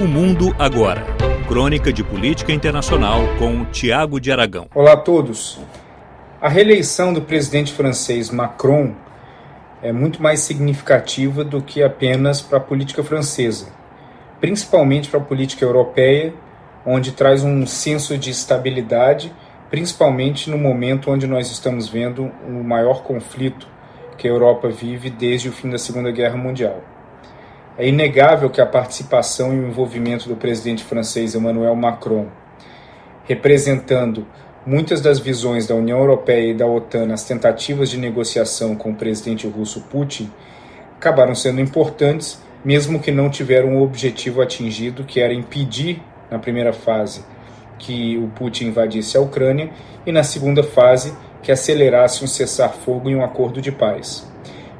O Mundo Agora. Crônica de Política Internacional com Tiago de Aragão. Olá a todos. A reeleição do presidente francês Macron é muito mais significativa do que apenas para a política francesa, principalmente para a política europeia, onde traz um senso de estabilidade, principalmente no momento onde nós estamos vendo o maior conflito que a Europa vive desde o fim da Segunda Guerra Mundial. É inegável que a participação e o envolvimento do presidente francês Emmanuel Macron, representando muitas das visões da União Europeia e da OTAN nas tentativas de negociação com o presidente russo Putin, acabaram sendo importantes, mesmo que não tiveram o objetivo atingido, que era impedir, na primeira fase, que o Putin invadisse a Ucrânia, e na segunda fase, que acelerasse um cessar-fogo e um acordo de paz.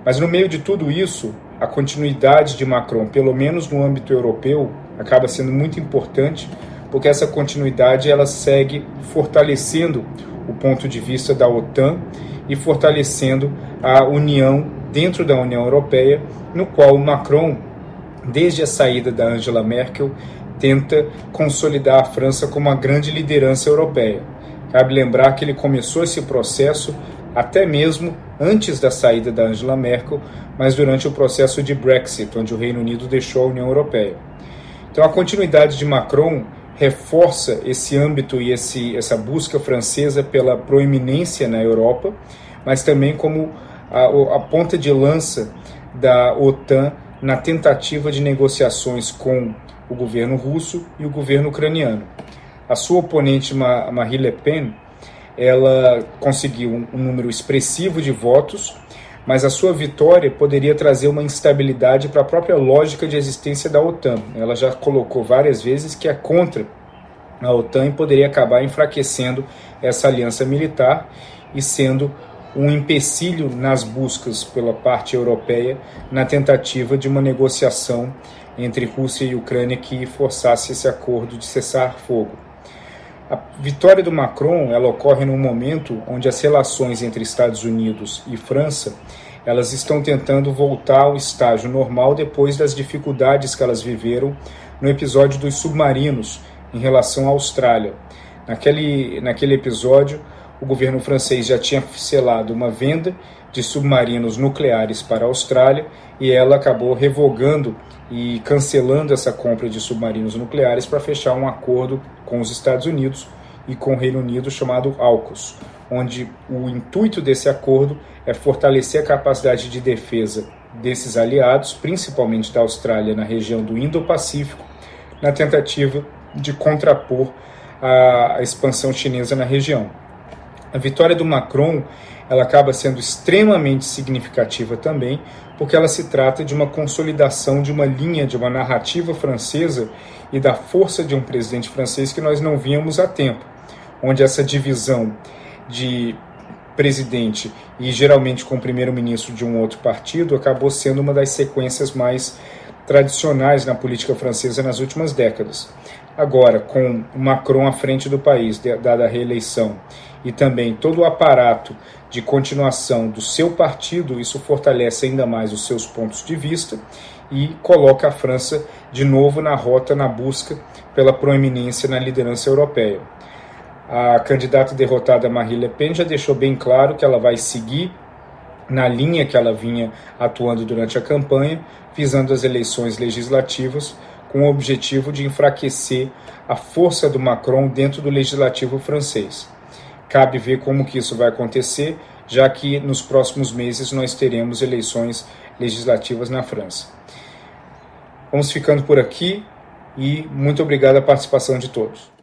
Mas no meio de tudo isso, a continuidade de Macron, pelo menos no âmbito europeu, acaba sendo muito importante, porque essa continuidade ela segue fortalecendo o ponto de vista da OTAN e fortalecendo a união dentro da União Europeia, no qual Macron, desde a saída da Angela Merkel, tenta consolidar a França como uma grande liderança europeia. Cabe lembrar que ele começou esse processo até mesmo antes da saída da Angela Merkel, mas durante o processo de Brexit, onde o Reino Unido deixou a União Europeia. Então, a continuidade de Macron reforça esse âmbito e esse, essa busca francesa pela proeminência na Europa, mas também como a, a ponta de lança da OTAN na tentativa de negociações com o governo russo e o governo ucraniano. A sua oponente Marine Le Pen ela conseguiu um, número expressivo de votos, mas a sua vitória poderia trazer uma instabilidade para a própria lógica de existência da OTAN. Ela já colocou várias vezes que é contra a OTAN e poderia acabar enfraquecendo essa aliança militar e sendo um empecilho nas buscas pela parte europeia na tentativa de uma negociação entre Rússia e Ucrânia que forçasse esse acordo de cessar fogo. A vitória do Macron ela ocorre num momento onde as relações entre Estados Unidos e França elas estão tentando voltar ao estágio normal depois das dificuldades que elas viveram no episódio dos submarinos em relação à Austrália. Naquele, naquele episódio, o governo francês já tinha selado uma venda de submarinos nucleares para a Austrália e ela acabou revogando e cancelando essa compra de submarinos nucleares para fechar um acordo com os Estados Unidos e com o Reino Unido chamado AUKUS, onde o intuito desse acordo é fortalecer a capacidade de defesa desses aliados, principalmente da Austrália na região do Indo-Pacífico, na tentativa de contrapor a expansão chinesa na região. A vitória do Macron ela acaba sendo extremamente significativa também, porque ela se trata de uma consolidação de uma linha, de uma narrativa francesa e da força de um presidente francês que nós não víamos há tempo, onde essa divisão de presidente e geralmente com primeiro-ministro de um outro partido acabou sendo uma das sequências mais tradicionais na política francesa nas últimas décadas. Agora, com Macron à frente do país, dada a reeleição, e também todo o aparato de continuação do seu partido, isso fortalece ainda mais os seus pontos de vista e coloca a França de novo na rota na busca pela proeminência na liderança europeia. A candidata derrotada Marine Le Pen já deixou bem claro que ela vai seguir na linha que ela vinha atuando durante a campanha, visando as eleições legislativas com o objetivo de enfraquecer a força do Macron dentro do legislativo francês. Cabe ver como que isso vai acontecer, já que nos próximos meses nós teremos eleições legislativas na França. Vamos ficando por aqui e muito obrigado a participação de todos.